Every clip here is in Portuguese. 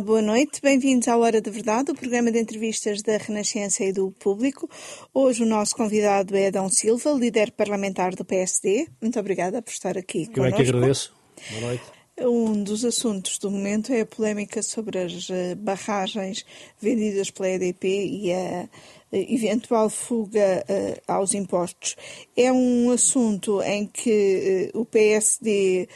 Olá, boa noite. Bem-vindos à Hora da Verdade, o programa de entrevistas da Renascença e do Público. Hoje o nosso convidado é Adão Silva, líder parlamentar do PSD. Muito obrigada por estar aqui Eu é que agradeço. Boa noite. Um dos assuntos do momento é a polémica sobre as eh, barragens vendidas pela EDP e a eventual fuga uh, aos impostos. É um assunto em que o PSD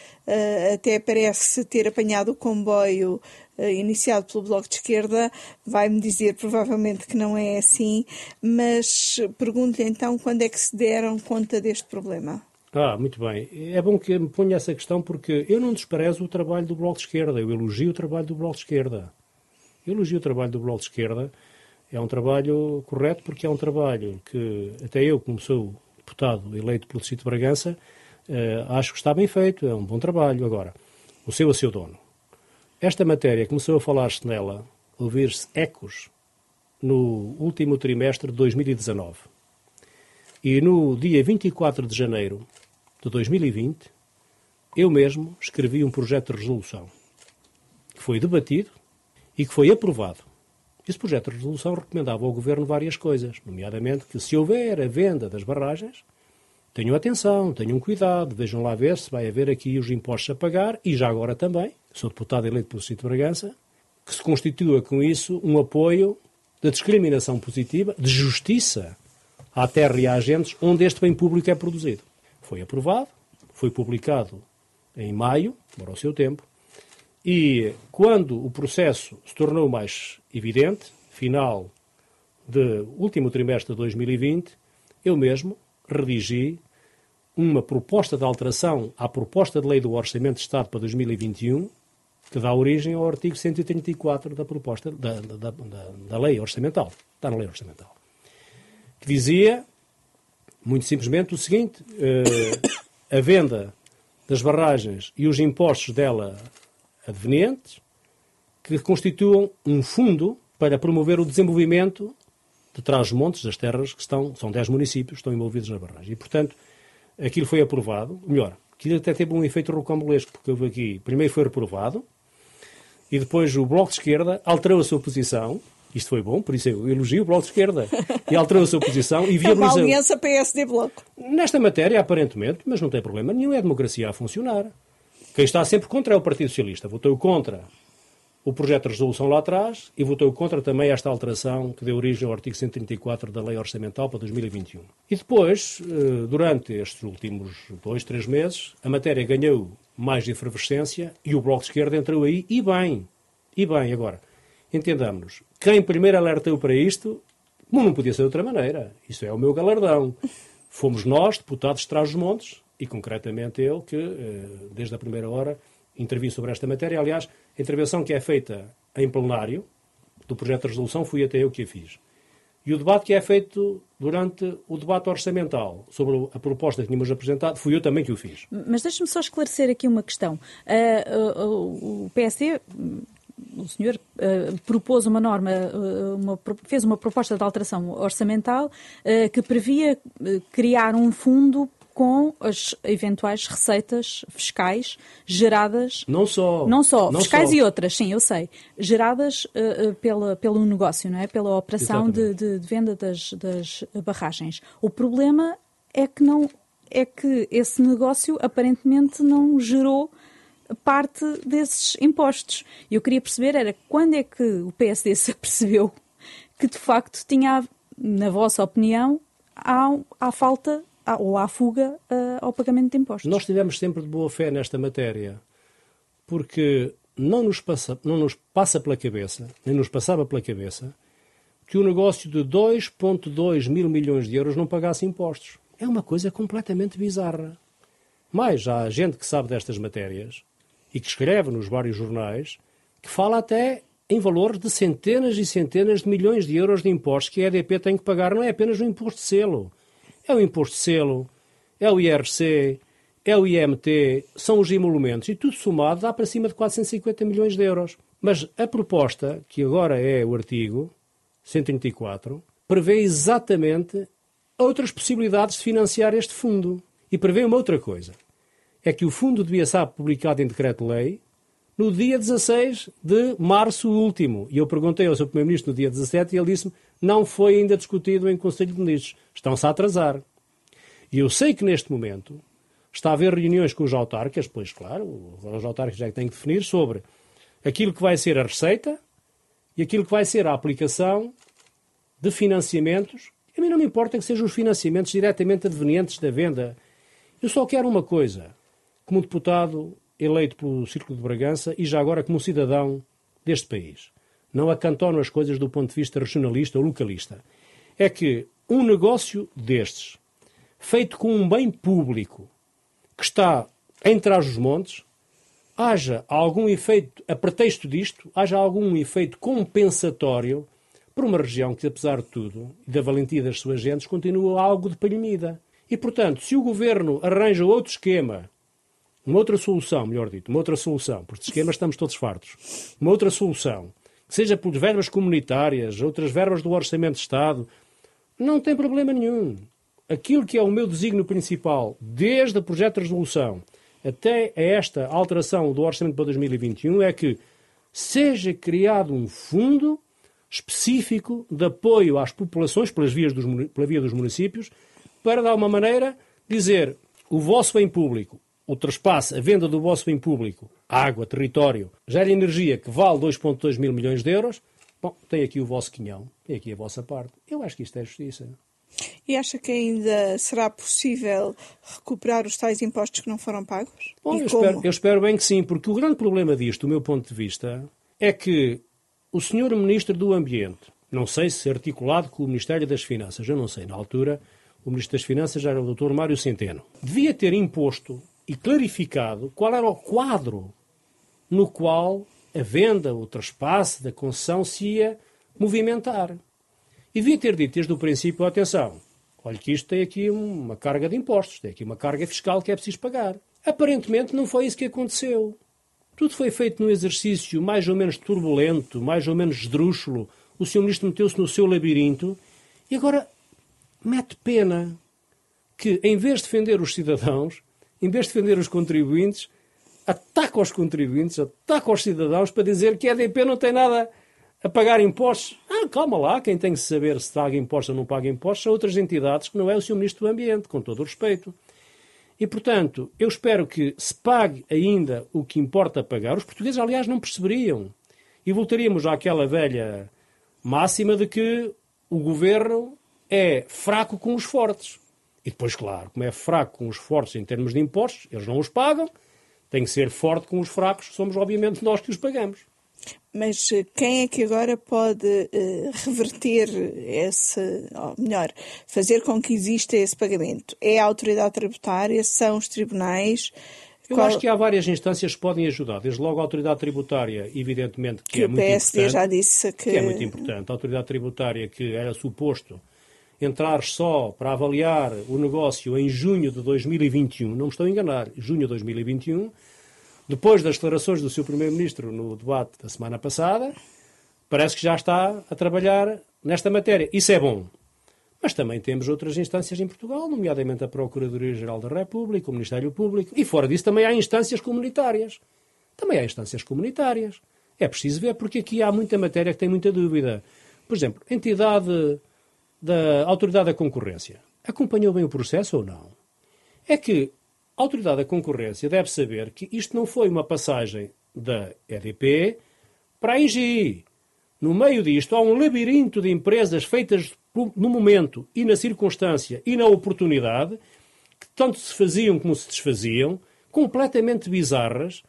até parece ter apanhado o comboio iniciado pelo Bloco de Esquerda. Vai-me dizer provavelmente que não é assim, mas pergunto-lhe então quando é que se deram conta deste problema. Ah, muito bem. É bom que me ponha essa questão porque eu não desprezo o trabalho do Bloco de Esquerda, eu elogio o trabalho do Bloco de Esquerda. Eu elogio o trabalho do Bloco de Esquerda é um trabalho correto porque é um trabalho que até eu, como sou deputado eleito pelo Distrito de Bragança, uh, acho que está bem feito, é um bom trabalho. Agora, o seu a seu dono. Esta matéria começou a falar-se nela, ouvir-se ecos, no último trimestre de 2019. E no dia 24 de janeiro de 2020, eu mesmo escrevi um projeto de resolução que foi debatido e que foi aprovado esse projeto de resolução recomendava ao Governo várias coisas, nomeadamente que se houver a venda das barragens, tenham atenção, tenham cuidado, vejam lá ver se vai haver aqui os impostos a pagar e já agora também, sou deputado eleito pelo Sítio de Bragança, que se constitua com isso um apoio da discriminação positiva, de justiça à terra e a agentes onde este bem público é produzido. Foi aprovado, foi publicado em maio, demorou o seu tempo, e quando o processo se tornou mais evidente, final do último trimestre de 2020, eu mesmo redigi uma proposta de alteração à proposta de lei do Orçamento de Estado para 2021, que dá origem ao artigo 134 da proposta da, da, da, da lei orçamental. Está na lei orçamental. Que dizia, muito simplesmente, o seguinte: eh, a venda das barragens e os impostos dela advenientes que constituam um fundo para promover o desenvolvimento de trás-montes das terras que estão, são 10 municípios estão envolvidos na barragem. E, portanto, aquilo foi aprovado, melhor, aquilo até teve um efeito rocambolesco, porque houve aqui, primeiro foi reprovado, e depois o Bloco de Esquerda alterou a sua posição, isto foi bom, por isso eu elogio o Bloco de Esquerda, e alterou a sua posição e viabilizou... Uma aliança PSD-Bloco. Nesta matéria, aparentemente, mas não tem problema nenhum, é a democracia a funcionar. Quem está sempre contra é o Partido Socialista. Votou contra o projeto de resolução lá atrás e votou contra também esta alteração que deu origem ao artigo 134 da Lei Orçamental para 2021. E depois, eh, durante estes últimos dois, três meses, a matéria ganhou mais efervescência e o Bloco de Esquerda entrou aí, e bem, e bem. Agora, entendamos, quem primeiro alertou para isto, não podia ser de outra maneira. Isso é o meu galardão. Fomos nós, deputados de Trás-os-Montes, e concretamente ele que, eh, desde a primeira hora, intervi sobre esta matéria. Aliás, a intervenção que é feita em plenário do projeto de resolução fui até eu que a fiz. E o debate que é feito durante o debate orçamental sobre a proposta que tínhamos apresentado, fui eu também que o fiz. Mas deixe-me só esclarecer aqui uma questão. Uh, uh, o PSD o senhor uh, propôs uma norma, uh, uma, fez uma proposta de alteração orçamental uh, que previa criar um fundo com as eventuais receitas fiscais geradas. Não só. Não só, não fiscais só. e outras, sim, eu sei. Geradas uh, pela, pelo negócio, não é? Pela operação de, de, de, venda das, das barragens. O problema é que não é que esse negócio aparentemente não gerou parte desses impostos. E eu queria perceber era quando é que o PSD se apercebeu que de facto tinha, na vossa opinião, há, há falta ou à fuga uh, ao pagamento de impostos. Nós tivemos sempre de boa fé nesta matéria, porque não nos, passa, não nos passa pela cabeça, nem nos passava pela cabeça, que o negócio de 2,2 mil milhões de euros não pagasse impostos. É uma coisa completamente bizarra. Mas há gente que sabe destas matérias e que escreve nos vários jornais que fala até em valores de centenas e centenas de milhões de euros de impostos que a EDP tem que pagar. Não é apenas o imposto de selo é o imposto de selo, é o IRC, é o IMT, são os emolumentos, e tudo somado dá para cima de 450 milhões de euros. Mas a proposta, que agora é o artigo 134, prevê exatamente outras possibilidades de financiar este fundo. E prevê uma outra coisa. É que o fundo devia estar publicado em decreto-lei no dia 16 de março último. E eu perguntei ao seu Primeiro-Ministro no dia 17 e ele disse-me não foi ainda discutido em Conselho de Ministros. Estão-se a atrasar. E eu sei que neste momento está a haver reuniões com os autarcas, pois claro, os autarcas já têm que definir sobre aquilo que vai ser a receita e aquilo que vai ser a aplicação de financiamentos. A mim não me importa que sejam os financiamentos diretamente advenientes da venda. Eu só quero uma coisa, como deputado eleito pelo Círculo de Bragança e já agora como cidadão deste país. Não acantono as coisas do ponto de vista regionalista ou localista. É que um negócio destes, feito com um bem público, que está em trás montes, haja algum efeito, a pretexto disto, haja algum efeito compensatório para uma região que, apesar de tudo, e da valentia das suas gentes, continua algo de palhemida. E, portanto, se o governo arranja outro esquema uma outra solução, melhor dito, uma outra solução, porque de esquemas estamos todos fartos, uma outra solução, seja por verbas comunitárias, outras verbas do Orçamento de Estado, não tem problema nenhum. Aquilo que é o meu desígnio principal, desde o projeto de resolução até a esta alteração do Orçamento para 2021, é que seja criado um fundo específico de apoio às populações pelas vias dos, pela via dos municípios, para, de alguma maneira, dizer o vosso bem público, ultraspassa a venda do vosso bem público, água, território, gera energia que vale 2,2 mil milhões de euros, bom, tem aqui o vosso quinhão, tem aqui a vossa parte. Eu acho que isto é justiça. E acha que ainda será possível recuperar os tais impostos que não foram pagos? Bom, eu espero, eu espero, bem que sim, porque o grande problema disto, do meu ponto de vista, é que o senhor Ministro do Ambiente, não sei se articulado com o Ministério das Finanças, eu não sei, na altura o Ministro das Finanças era o Dr. Mário Centeno, devia ter imposto e clarificado qual era o quadro no qual a venda, o traspasse da concessão se ia movimentar. E devia ter dito desde o princípio, atenção, olha que isto tem aqui uma carga de impostos, tem aqui uma carga fiscal que é preciso pagar. Aparentemente não foi isso que aconteceu. Tudo foi feito num exercício mais ou menos turbulento, mais ou menos esdrúxulo. O Sr. Ministro meteu-se no seu labirinto e agora mete pena que, em vez de defender os cidadãos, em vez de defender os contribuintes, ataca os contribuintes, ataca os cidadãos para dizer que a EDP não tem nada a pagar impostos. Ah, calma lá, quem tem que saber se paga impostos ou não paga impostos são outras entidades que não é o Sr. Ministro do Ambiente, com todo o respeito. E, portanto, eu espero que se pague ainda o que importa pagar. Os portugueses, aliás, não perceberiam. E voltaríamos àquela velha máxima de que o governo é fraco com os fortes. E depois, claro, como é fraco com os fortes em termos de impostos, eles não os pagam, tem que ser forte com os fracos, somos obviamente nós que os pagamos. Mas eh, quem é que agora pode uh, reverter esse, ou melhor, fazer com que exista esse pagamento? É a autoridade tributária? São os tribunais? Eu Qual... acho que há várias instâncias que podem ajudar. Desde logo a autoridade tributária, evidentemente, que, que é muito importante. já disse que... que é muito importante. A autoridade tributária que era suposto entrar só para avaliar o negócio em junho de 2021, não me estou a enganar, junho de 2021, depois das declarações do seu Primeiro-Ministro no debate da semana passada, parece que já está a trabalhar nesta matéria. Isso é bom. Mas também temos outras instâncias em Portugal, nomeadamente a Procuradoria-Geral da República, o Ministério Público, e fora disso também há instâncias comunitárias. Também há instâncias comunitárias. É preciso ver, porque aqui há muita matéria que tem muita dúvida. Por exemplo, entidade da Autoridade da Concorrência acompanhou bem o processo ou não? É que a Autoridade da Concorrência deve saber que isto não foi uma passagem da EDP para a IGI. No meio disto há um labirinto de empresas feitas no momento e na circunstância e na oportunidade que tanto se faziam como se desfaziam, completamente bizarras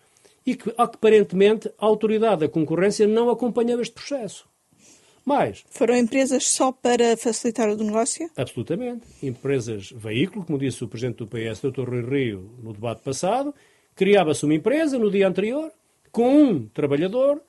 e que aparentemente a Autoridade da Concorrência não acompanhou este processo. Mais. Foram empresas só para facilitar o negócio? Absolutamente. Empresas veículo, como disse o Presidente do PS, Dr. Rui Rio, no debate passado, criava-se uma empresa no dia anterior, com um trabalhador,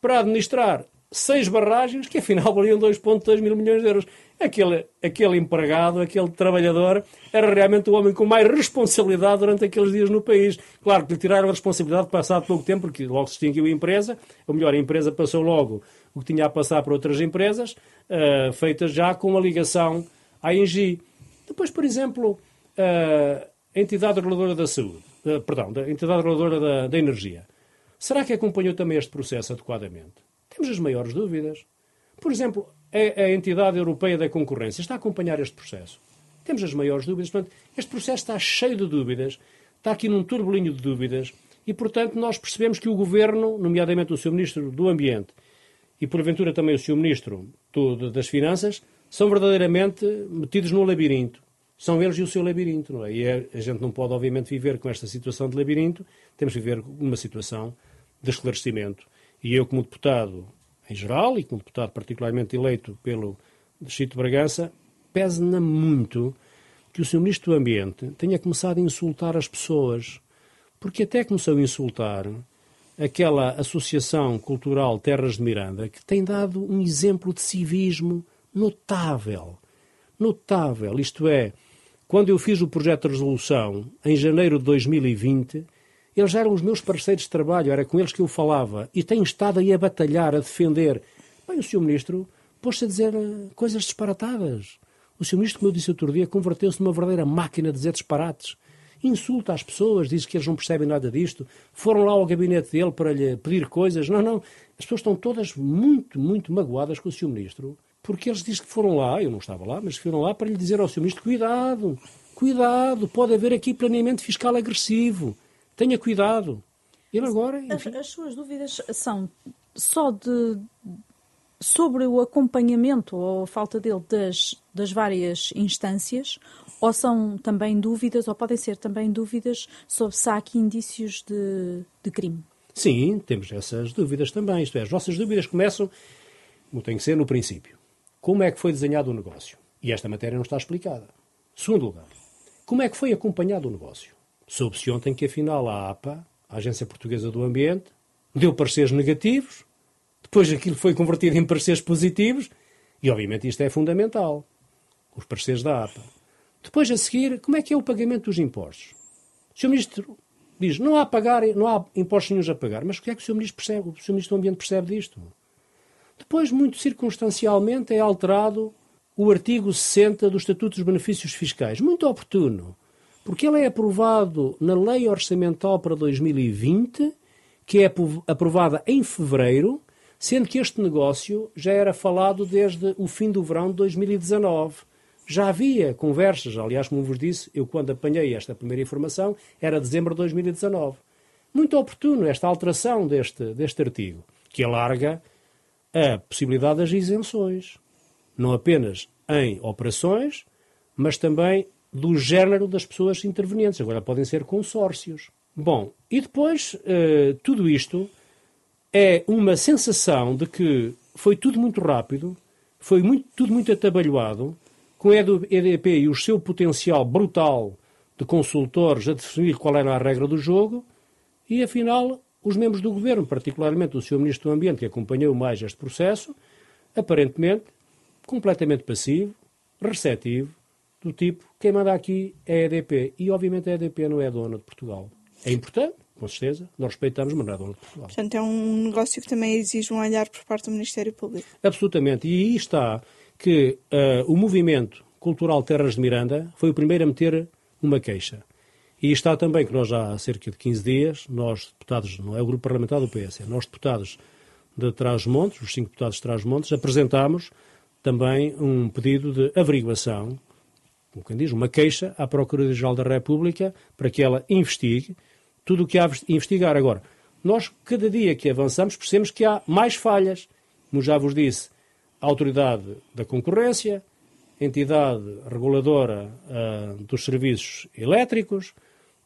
para administrar seis barragens, que afinal valiam 2,2 mil milhões de euros. Aquele, aquele empregado, aquele trabalhador, era realmente o homem com mais responsabilidade durante aqueles dias no país. Claro que lhe tiraram a responsabilidade passado pouco tempo, porque logo se extinguiu a empresa, ou melhor, a empresa passou logo o que tinha a passar para outras empresas, uh, feitas já com a ligação à Engie. Depois, por exemplo, uh, a entidade reguladora da saúde, uh, perdão, a entidade reguladora da, da energia. Será que acompanhou também este processo adequadamente? Temos as maiores dúvidas. Por exemplo, a, a entidade europeia da concorrência está a acompanhar este processo. Temos as maiores dúvidas. Portanto, este processo está cheio de dúvidas, está aqui num turbolinho de dúvidas, e, portanto, nós percebemos que o Governo, nomeadamente o Sr. Ministro do Ambiente e, porventura, também o Sr. Ministro do, das Finanças, são verdadeiramente metidos no labirinto. São eles e o seu labirinto, não é? E é, a gente não pode, obviamente, viver com esta situação de labirinto, temos que viver numa situação de esclarecimento. E eu, como deputado em geral, e como deputado particularmente eleito pelo Distrito de Bragança, pese-na muito que o Sr. Ministro do Ambiente tenha começado a insultar as pessoas, porque até começou a insultar aquela Associação Cultural Terras de Miranda, que tem dado um exemplo de civismo notável. Notável. Isto é, quando eu fiz o projeto de resolução, em janeiro de 2020, eles eram os meus parceiros de trabalho, era com eles que eu falava. E tenho estado aí a batalhar, a defender. Bem, o Sr. Ministro pôs-se a dizer eh, coisas disparatadas. O Sr. Ministro, como eu disse outro dia, converteu-se numa verdadeira máquina de dizer disparates. Insulta as pessoas, diz que eles não percebem nada disto. Foram lá ao gabinete dele para lhe pedir coisas. Não, não. As pessoas estão todas muito, muito magoadas com o Sr. Ministro, porque eles dizem que foram lá, eu não estava lá, mas foram lá para lhe dizer ao Sr. Ministro: cuidado, cuidado, pode haver aqui planeamento fiscal agressivo. Tenha cuidado. Ele agora. As, as, suas dúvidas são só de sobre o acompanhamento ou a falta dele das, das várias instâncias, ou são também dúvidas, ou podem ser também dúvidas sobre se há aqui indícios de, de crime? Sim, temos essas dúvidas também. Isto é, as nossas dúvidas começam, como tem que ser, no princípio. Como é que foi desenhado o negócio? E esta matéria não está explicada. Segundo lugar, como é que foi acompanhado o negócio? Soube-se ontem que, afinal, a APA, a Agência Portuguesa do Ambiente, deu pareceres negativos, depois aquilo foi convertido em pareceres positivos, e obviamente isto é fundamental. Os pareceres da APA. Depois, a seguir, como é que é o pagamento dos impostos? O Sr. Ministro diz, não há, pagar, não há impostos nenhums a pagar. Mas o que é que o Sr. Ministro percebe? O Sr. Ministro do Ambiente percebe disto? Depois, muito circunstancialmente, é alterado o artigo 60 do Estatuto dos Benefícios Fiscais. Muito oportuno porque ele é aprovado na Lei Orçamental para 2020, que é aprovada em fevereiro, sendo que este negócio já era falado desde o fim do verão de 2019. Já havia conversas, aliás, como vos disse, eu quando apanhei esta primeira informação era dezembro de 2019. Muito oportuno esta alteração deste, deste artigo, que alarga a possibilidade das isenções, não apenas em operações, mas também do género das pessoas intervenientes. Agora podem ser consórcios. Bom, e depois uh, tudo isto é uma sensação de que foi tudo muito rápido, foi muito, tudo muito atabalhoado, com o EDP e o seu potencial brutal de consultores a definir qual era a regra do jogo, e afinal os membros do governo, particularmente o Sr. Ministro do Ambiente, que acompanhou mais este processo, aparentemente completamente passivo, receptivo, do tipo, quem manda aqui é a EDP. E, obviamente, a EDP não é dona de Portugal. É importante, com certeza, nós respeitamos, mas não é dona de Portugal. Portanto, é um negócio que também exige um olhar por parte do Ministério Público. Absolutamente. E aí está que uh, o movimento cultural Terras de Miranda foi o primeiro a meter uma queixa. E está também que nós já há cerca de 15 dias, nós deputados, não é o grupo parlamentar do PS, é nós deputados de Trás-Montes, os cinco deputados de Trás-Montes, apresentámos também um pedido de averiguação como quem diz, uma queixa à Procuradoria-Geral da República para que ela investigue tudo o que há a investigar. Agora, nós, cada dia que avançamos, percebemos que há mais falhas. Como já vos disse, a Autoridade da Concorrência, a entidade reguladora uh, dos serviços elétricos,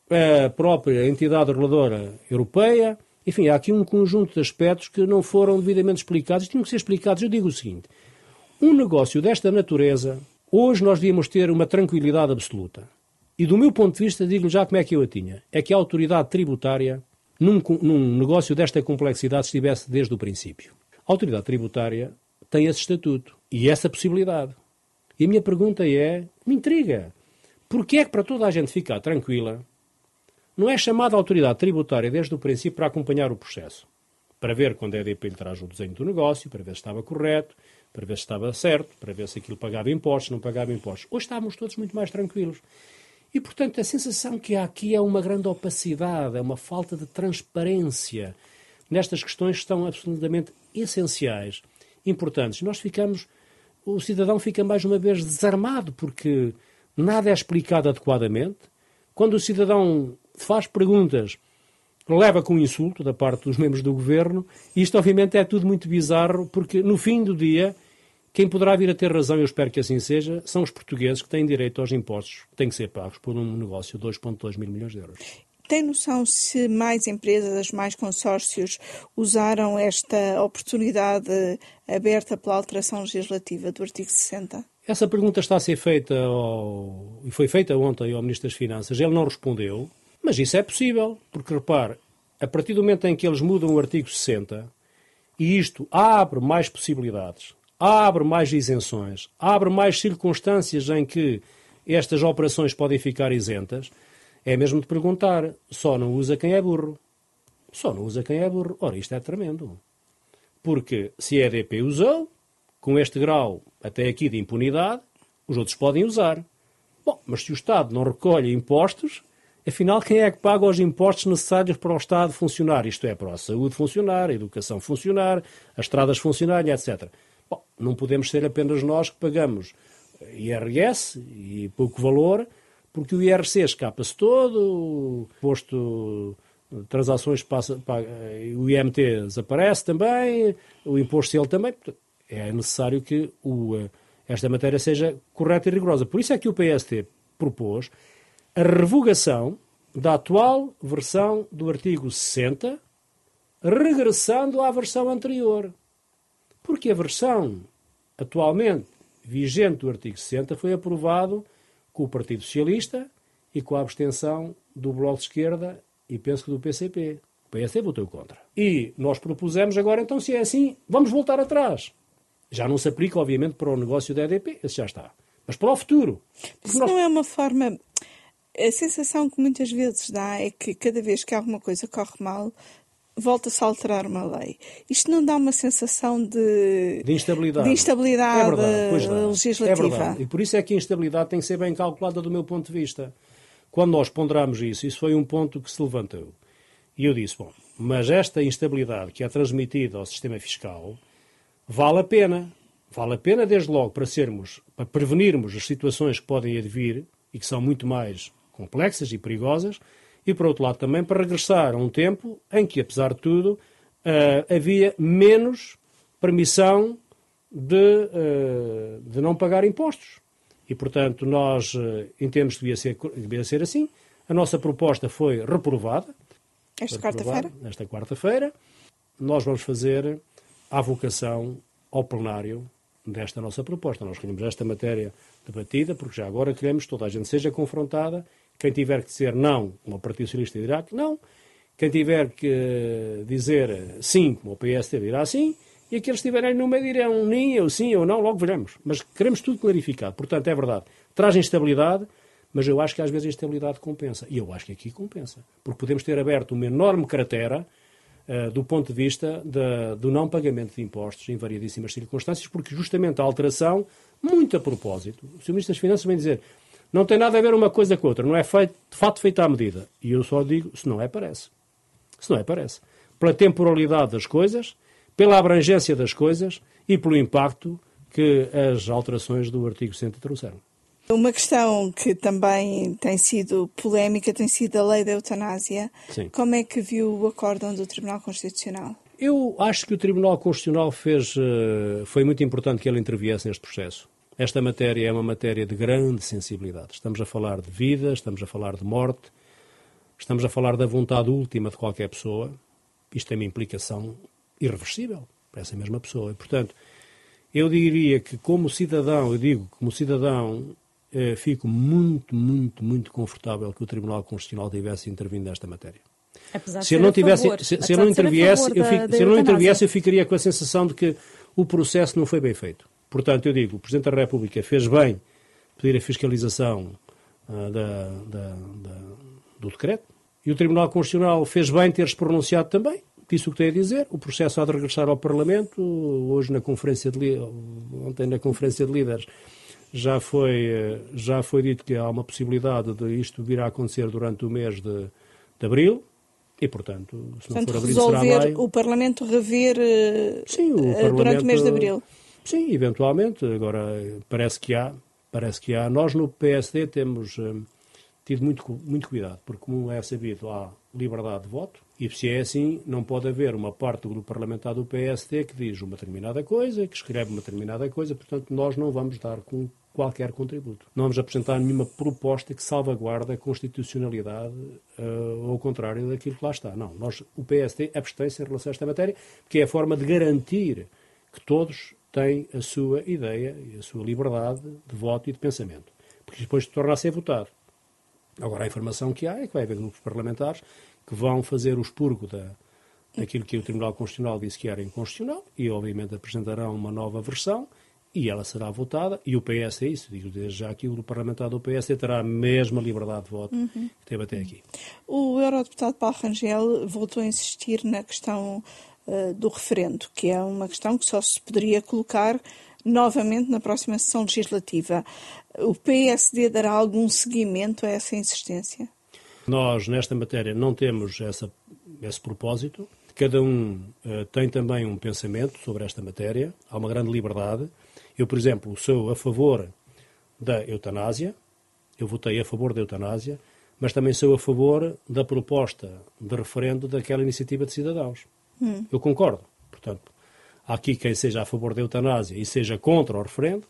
a própria entidade reguladora europeia. Enfim, há aqui um conjunto de aspectos que não foram devidamente explicados. Tinham que ser explicados. Eu digo o seguinte: um negócio desta natureza, Hoje nós devíamos ter uma tranquilidade absoluta. E do meu ponto de vista, digo-lhe já como é que eu a tinha. É que a autoridade tributária, num, num negócio desta complexidade, estivesse desde o princípio. A autoridade tributária tem esse estatuto e essa possibilidade. E a minha pergunta é, me intriga, porquê é que para toda a gente ficar tranquila, não é chamada a autoridade tributária desde o princípio para acompanhar o processo? Para ver quando a EDP lhe traz o desenho do negócio, para ver se estava correto, para ver se estava certo, para ver se aquilo pagava impostos, não pagava impostos. Hoje estávamos todos muito mais tranquilos. E, portanto, a sensação que há aqui é uma grande opacidade, é uma falta de transparência. nestas questões que são absolutamente essenciais, importantes. Nós ficamos, o cidadão fica mais uma vez desarmado porque nada é explicado adequadamente. Quando o cidadão faz perguntas, leva com insulto da parte dos membros do governo, isto obviamente é tudo muito bizarro porque no fim do dia quem poderá vir a ter razão, eu espero que assim seja, são os portugueses que têm direito aos impostos que têm que ser pagos por um negócio de 2,2 mil milhões de euros. Tem noção se mais empresas, mais consórcios usaram esta oportunidade aberta pela alteração legislativa do artigo 60? Essa pergunta está a ser feita ao... e foi feita ontem ao Ministro das Finanças. Ele não respondeu, mas isso é possível, porque repare, a partir do momento em que eles mudam o artigo 60, e isto abre mais possibilidades abre mais isenções, abre mais circunstâncias em que estas operações podem ficar isentas, é mesmo de perguntar, só não usa quem é burro. Só não usa quem é burro. Ora, isto é tremendo. Porque se a EDP usou, com este grau até aqui de impunidade, os outros podem usar. Bom, mas se o Estado não recolhe impostos, afinal quem é que paga os impostos necessários para o Estado funcionar? Isto é, para a saúde funcionar, a educação funcionar, as estradas funcionarem, etc. Não podemos ser apenas nós que pagamos IRS e pouco valor, porque o IRC escapa-se todo, o posto de transações passa, paga, o IMT desaparece também, o imposto selo também. É necessário que o, esta matéria seja correta e rigorosa. Por isso é que o PST propôs a revogação da atual versão do artigo 60, regressando à versão anterior. Porque a versão atualmente vigente do artigo 60 foi aprovado com o Partido Socialista e com a abstenção do Bloco de Esquerda e penso que do PCP. O PSD votou contra. E nós propusemos agora, então, se é assim, vamos voltar atrás. Já não se aplica, obviamente, para o negócio da EDP, esse já está. Mas para o futuro. Isso nós... não é uma forma. A sensação que muitas vezes dá é que cada vez que alguma coisa corre mal, volta-se a alterar uma lei. Isto não dá uma sensação de, de instabilidade, de instabilidade é verdade, legislativa. É verdade. E por isso é que a instabilidade tem que ser bem calculada do meu ponto de vista. Quando nós ponderamos isso, isso foi um ponto que se levantou. E eu disse, bom, mas esta instabilidade que é transmitida ao sistema fiscal vale a pena. Vale a pena, desde logo, para sermos, para prevenirmos as situações que podem advir e que são muito mais complexas e perigosas, e, por outro lado, também para regressar a um tempo em que, apesar de tudo, uh, havia menos permissão de, uh, de não pagar impostos. E, portanto, nós uh, entendemos que devia ser, devia ser assim. A nossa proposta foi reprovada. Esta quarta-feira? Esta quarta-feira. Nós vamos fazer a vocação ao plenário desta nossa proposta. Nós queremos esta matéria debatida, porque já agora queremos que toda a gente seja confrontada quem tiver que dizer não, como o Partido Socialista dirá que não. Quem tiver que dizer sim, como o PSD dirá sim. E aqueles que estiverem no meio dirão nem, ou sim, ou não, logo veremos. Mas queremos tudo clarificado. Portanto, é verdade. Traz instabilidade, mas eu acho que às vezes a instabilidade compensa. E eu acho que aqui compensa. Porque podemos ter aberto uma enorme cratera uh, do ponto de vista do não pagamento de impostos em variedíssimas circunstâncias, porque justamente a alteração, muito a propósito, o Sr. Ministro das Finanças vem dizer não tem nada a ver uma coisa com outra. Não é feito, de fato feita à medida. E eu só digo, se não é, parece. Se não é, parece. Pela temporalidade das coisas, pela abrangência das coisas e pelo impacto que as alterações do artigo 100 trouxeram. Uma questão que também tem sido polémica tem sido a lei da eutanásia. Sim. Como é que viu o acórdão do Tribunal Constitucional? Eu acho que o Tribunal Constitucional fez, eh, foi muito importante que ele interviesse neste processo. Esta matéria é uma matéria de grande sensibilidade. Estamos a falar de vida, estamos a falar de morte, estamos a falar da vontade última de qualquer pessoa. Isto tem uma implicação irreversível para essa mesma pessoa. E, portanto, eu diria que, como cidadão, eu digo, como cidadão, eh, fico muito, muito, muito confortável que o Tribunal Constitucional tivesse intervindo nesta matéria. se eu não tivesse, se, se eu não interviesse, eu, fico, se eu não interviesse, eu ficaria com a sensação de que o processo não foi bem feito. Portanto, eu digo, o Presidente da República fez bem pedir a fiscalização uh, da, da, da, do decreto e o Tribunal Constitucional fez bem ter-se pronunciado também, disse o que tem a dizer. O processo há de regressar ao Parlamento. Hoje, na conferência de ontem, na conferência de líderes, já foi, ah, já foi dito que há uma possibilidade de isto vir a acontecer durante o mês de, de abril. E, portanto, se portanto, não for abril, resolver será maio. o Parlamento rever sim, o Parlamento, durante o mês de abril. Sim, eventualmente. Agora, parece que há. Parece que há. Nós no PSD temos tido muito, muito cuidado, porque, como é sabido, há liberdade de voto, e se é assim, não pode haver uma parte do grupo parlamentar do PSD que diz uma determinada coisa, que escreve uma determinada coisa, portanto, nós não vamos dar com qualquer contributo. Não vamos apresentar nenhuma proposta que salvaguarde a constitucionalidade uh, ao contrário daquilo que lá está. Não, nós, o PSD abstém-se em relação a esta matéria, porque é a forma de garantir que todos têm a sua ideia e a sua liberdade de voto e de pensamento. Porque depois torna a ser votado. Agora, a informação que há é que vai haver grupos parlamentares que vão fazer o expurgo da, daquilo que o Tribunal Constitucional disse que era inconstitucional e, obviamente, apresentarão uma nova versão e ela será votada. E o PS é isso, digo desde já que o parlamentar do PS terá a mesma liberdade de voto uhum. que teve até aqui. O eurodeputado Paulo Rangel voltou a insistir na questão uh, do referendo, que é uma questão que só se poderia colocar novamente na próxima sessão legislativa. O PSD dará algum seguimento a essa insistência? Nós, nesta matéria, não temos essa, esse propósito. Cada um uh, tem também um pensamento sobre esta matéria. Há uma grande liberdade. Eu, por exemplo, sou a favor da eutanásia. Eu votei a favor da eutanásia, mas também sou a favor da proposta de referendo daquela iniciativa de cidadãos. Hum. Eu concordo. Portanto, Há aqui quem seja a favor da eutanásia e seja contra o referendo,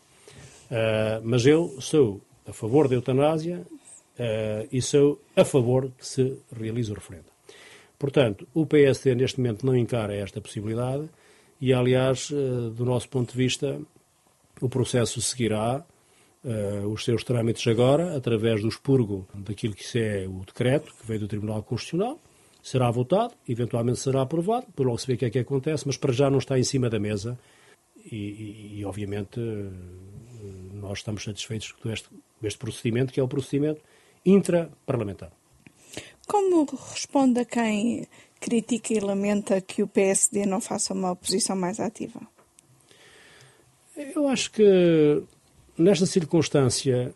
uh, mas eu sou a favor da eutanásia uh, e sou a favor que se realize o referendo. Portanto, o PSD neste momento não encara esta possibilidade e, aliás, uh, do nosso ponto de vista, o processo seguirá os seus trâmites agora, através do expurgo daquilo que é o decreto que veio do Tribunal Constitucional, será votado, eventualmente será aprovado, por logo se vê o que é que acontece, mas para já não está em cima da mesa e, e, e obviamente, nós estamos satisfeitos com este, este procedimento, que é o procedimento intraparlamentar. Como responde a quem critica e lamenta que o PSD não faça uma oposição mais ativa? Eu acho que nesta circunstância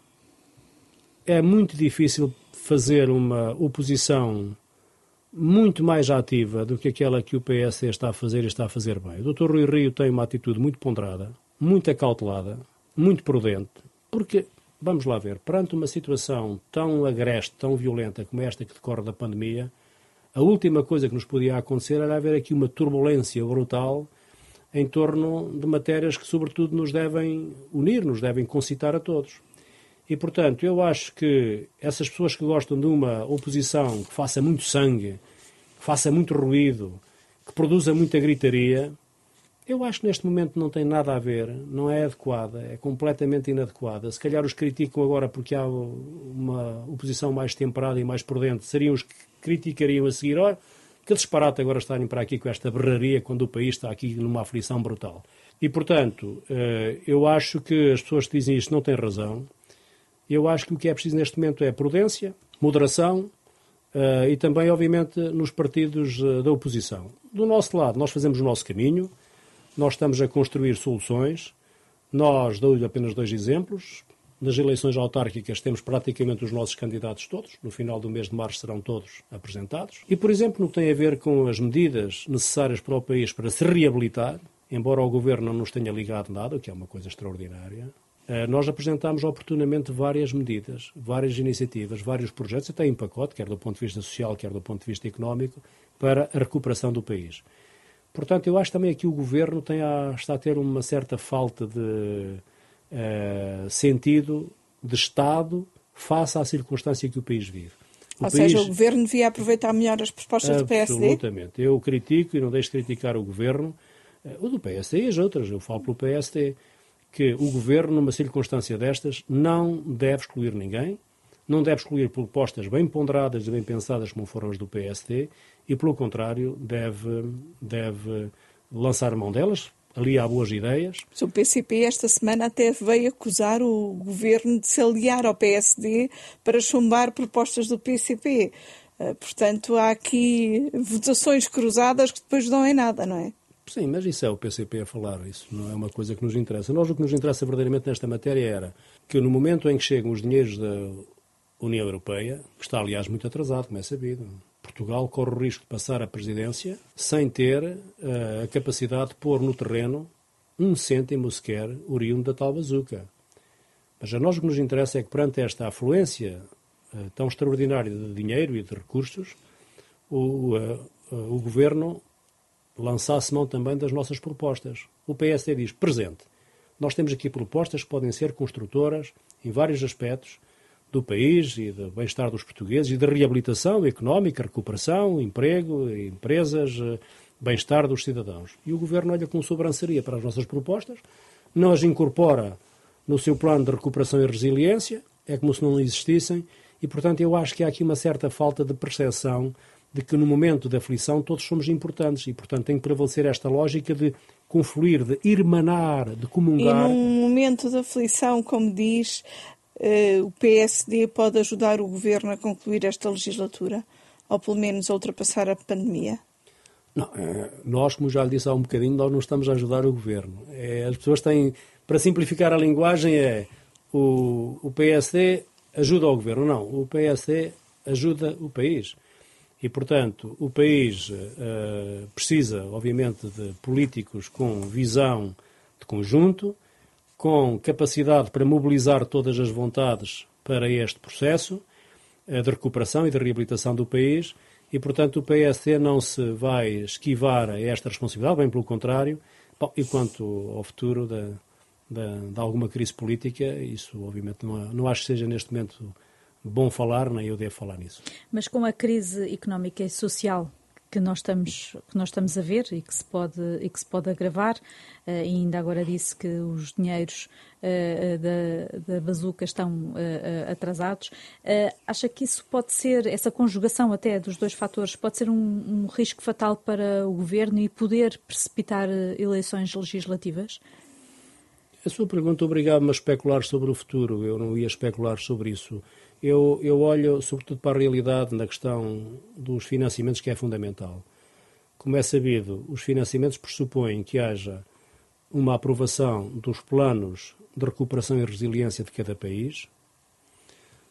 é muito difícil fazer uma oposição muito mais ativa do que aquela que o PS está a fazer e está a fazer bem. O Dr. Rui Rio tem uma atitude muito ponderada, muito acautelada, muito prudente, porque, vamos lá ver, perante uma situação tão agreste, tão violenta como esta que decorre da pandemia, a última coisa que nos podia acontecer era haver aqui uma turbulência brutal em torno de matérias que, sobretudo, nos devem unir, nos devem concitar a todos. E, portanto, eu acho que essas pessoas que gostam de uma oposição que faça muito sangue, que faça muito ruído, que produza muita gritaria, eu acho que neste momento não tem nada a ver, não é adequada, é completamente inadequada. Se calhar os criticam agora porque há uma oposição mais temperada e mais prudente, seriam os que criticariam a seguir, olha, que disparate agora estarem para aqui com esta berraria quando o país está aqui numa aflição brutal. E, portanto, eh, eu acho que as pessoas que dizem isto não têm razão. Eu acho que o que é preciso neste momento é prudência, moderação uh, e também, obviamente, nos partidos uh, da oposição. Do nosso lado, nós fazemos o nosso caminho, nós estamos a construir soluções. Nós, dou-lhe apenas dois exemplos. Nas eleições autárquicas temos praticamente os nossos candidatos todos. No final do mês de março serão todos apresentados. E, por exemplo, no que tem a ver com as medidas necessárias para o país para se reabilitar, embora o Governo não nos tenha ligado nada, o que é uma coisa extraordinária, nós apresentámos oportunamente várias medidas, várias iniciativas, vários projetos, até em pacote, quer do ponto de vista social, quer do ponto de vista económico, para a recuperação do país. Portanto, eu acho também que o Governo a, está a ter uma certa falta de uh, sentido de Estado face à circunstância que o país vive. O Ou país... seja, o Governo devia aproveitar melhor as propostas do PSD? Absolutamente. Eu critico e não deixo de criticar o Governo, uh, o do PSD e as outras, eu falo pelo PSD que o governo, numa circunstância destas, não deve excluir ninguém, não deve excluir propostas bem ponderadas e bem pensadas como foram as do PSD e, pelo contrário, deve, deve lançar mão delas. Ali há boas ideias. O PCP esta semana até veio acusar o governo de se aliar ao PSD para chumbar propostas do PCP. Eh, portanto, há aqui votações cruzadas que depois não é nada, não é? Sim, mas isso é o PCP a falar, isso não é uma coisa que nos interessa. Nós o que nos interessa verdadeiramente nesta matéria era que no momento em que chegam os dinheiros da União Europeia, que está aliás muito atrasado, como é sabido, Portugal corre o risco de passar a presidência sem ter uh, a capacidade de pôr no terreno um cêntimo sequer oriundo da tal bazuca. Mas a nós o que nos interessa é que, perante esta afluência uh, tão extraordinária de dinheiro e de recursos, o, uh, o Governo lançasse mão também das nossas propostas. O PSD diz, presente, nós temos aqui propostas que podem ser construtoras em vários aspectos do país e do bem-estar dos portugueses e da reabilitação económica, recuperação, emprego, empresas, eh, bem-estar dos cidadãos. E o Governo olha com sobranceria para as nossas propostas, não as incorpora no seu plano de recuperação e resiliência, é como se não existissem, e, portanto, eu acho que há aqui uma certa falta de percepção de que no momento da aflição todos somos importantes e, portanto, tem que prevalecer esta lógica de confluir, de irmanar, de comungar. E num momento de aflição, como diz, uh, o PSD pode ajudar o governo a concluir esta legislatura? Ou pelo menos a ultrapassar a pandemia? Não, eh, nós, como já lhe disse há um bocadinho, nós não estamos a ajudar o governo. É, as pessoas têm, para simplificar a linguagem, é o, o PSD ajuda o governo. Não, o PSD ajuda o país. E, portanto, o país uh, precisa, obviamente, de políticos com visão de conjunto, com capacidade para mobilizar todas as vontades para este processo uh, de recuperação e de reabilitação do país. E, portanto, o PSD não se vai esquivar a esta responsabilidade, bem pelo contrário. Bom, e quanto ao futuro de, de, de alguma crise política, isso, obviamente, não, não acho que seja neste momento bom falar, nem eu devo falar nisso. Mas com a crise económica e social que nós estamos que nós estamos a ver e que se pode e que se pode agravar uh, ainda agora disse que os dinheiros uh, da, da bazuca estão uh, atrasados acha que isso pode ser essa conjugação até dos dois fatores pode ser um, um risco fatal para o governo e poder precipitar eleições legislativas? A sua pergunta obrigava-me a especular sobre o futuro. Eu não ia especular sobre isso eu, eu olho sobretudo para a realidade na questão dos financiamentos, que é fundamental. Como é sabido, os financiamentos pressupõem que haja uma aprovação dos planos de recuperação e resiliência de cada país,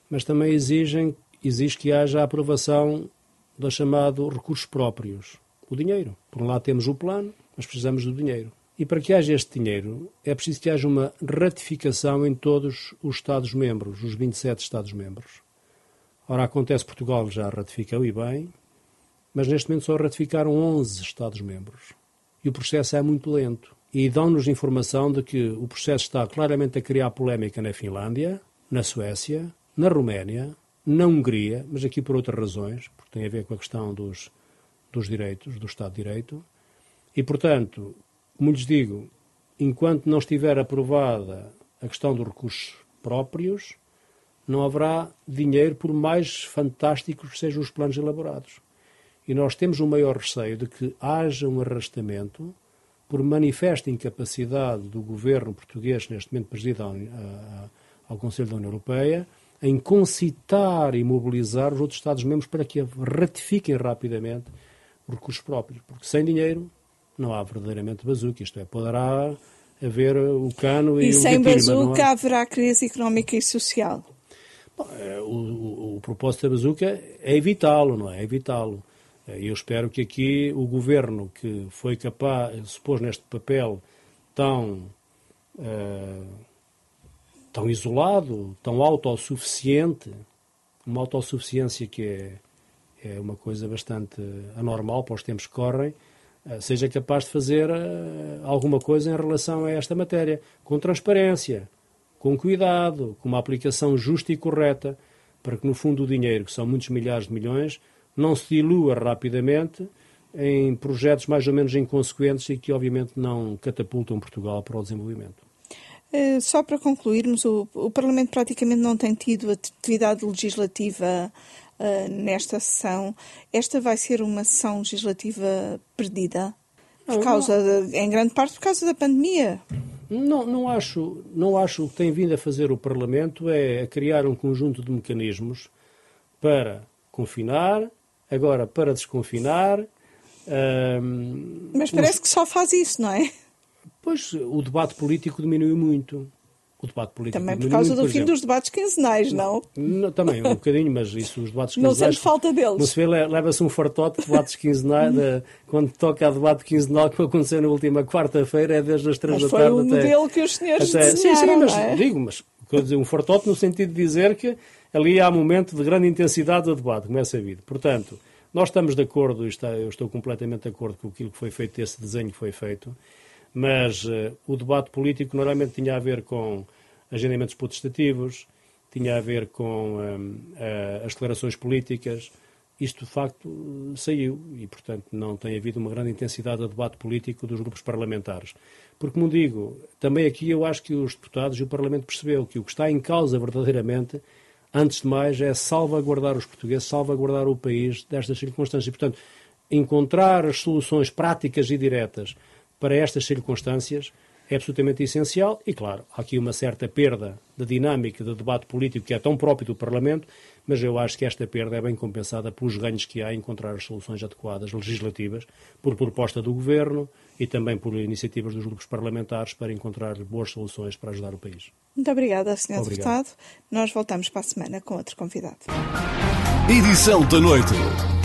mas também exigem, exige que haja a aprovação do chamado recursos próprios, o dinheiro. Por um lado temos o plano, mas precisamos do dinheiro. E para que haja este dinheiro, é preciso que haja uma ratificação em todos os Estados-membros, os 27 Estados-membros. Ora, acontece Portugal já ratificou e bem, mas neste momento só ratificaram 11 Estados-membros. E o processo é muito lento. E dão-nos informação de que o processo está claramente a criar polémica na Finlândia, na Suécia, na Roménia, na Hungria, mas aqui por outras razões, porque tem a ver com a questão dos, dos direitos, do Estado de Direito. E, portanto, como lhes digo, enquanto não estiver aprovada a questão dos recursos próprios, não haverá dinheiro, por mais fantásticos que sejam os planos elaborados. E nós temos o um maior receio de que haja um arrastamento por manifesta incapacidade do governo português, neste momento presidido ao, ao Conselho da União Europeia, em concitar e mobilizar os outros Estados-membros para que ratifiquem rapidamente os recursos próprios. Porque sem dinheiro não há verdadeiramente bazuca, isto é, poderá haver o cano e, e o sem bazuca há... haverá crise económica e social. Bom, é, o, o, o, propósito da bazuca é evitá-lo, não é? É evitá-lo. É, eu espero que aqui o governo que foi capaz, se pôs neste papel tão, uh, tão isolado, tão autossuficiente, uma autossuficiência que é, é uma coisa bastante anormal para os tempos que correm, eh, seja capaz de fazer eh, alguma coisa em relação a esta matéria, com transparência, com cuidado, com uma aplicação justa e correta, para que no fundo o dinheiro, que são muitos milhares de milhões, não se dilua rapidamente em projetos mais ou menos inconsequentes e que obviamente não catapultam Portugal para o desenvolvimento. Eh, só para concluirmos, o, o Parlamento praticamente não tem tido atividade legislativa uh, nesta sessão. Esta vai ser uma sessão legislativa perdida? Por não, causa. De, em grande parte por causa da pandemia. Não, não acho, não acho que tem vindo a fazer o Parlamento é criar um conjunto de mecanismos para confinar, agora para desconfinar. Mas parece que só faz isso, não é? Pois o debate político diminuiu muito. O debate político. Também por causa do por fim exemplo, dos debates quinzenais, não? não? Também, um bocadinho, mas isso, os debates quinzenais... Não sente falta deles. Não se vê, leva-se um fartote de debates quinzenais, de, quando toca a debate quinzenal que aconteceu na última quarta-feira, é desde as três mas da tarde até... foi o modelo que os senhores até, Sim, sim, mas é? digo, mas dizer, um fartote no sentido de dizer que ali há momento de grande intensidade do debate, como é sabido. Portanto, nós estamos de acordo, está, eu estou completamente de acordo com aquilo que foi feito, esse desenho que foi feito, mas uh, o debate político normalmente tinha a ver com agendamentos protestativos, tinha a ver com uh, as declarações políticas. Isto, de facto, saiu e, portanto, não tem havido uma grande intensidade de debate político dos grupos parlamentares. Porque, como digo, também aqui eu acho que os deputados e o Parlamento percebeu que o que está em causa verdadeiramente, antes de mais, é salvaguardar os portugueses, salvaguardar o país destas circunstâncias. Portanto, encontrar as soluções práticas e diretas para estas circunstâncias é absolutamente essencial e, claro, há aqui uma certa perda da dinâmica do debate político que é tão próprio do Parlamento, mas eu acho que esta perda é bem compensada pelos ganhos que há em encontrar as soluções adequadas legislativas, por proposta do Governo e também por iniciativas dos grupos parlamentares para encontrar boas soluções para ajudar o país. Muito obrigada, Sr. Deputado. Nós voltamos para a semana com outro convidado. Edição da noite.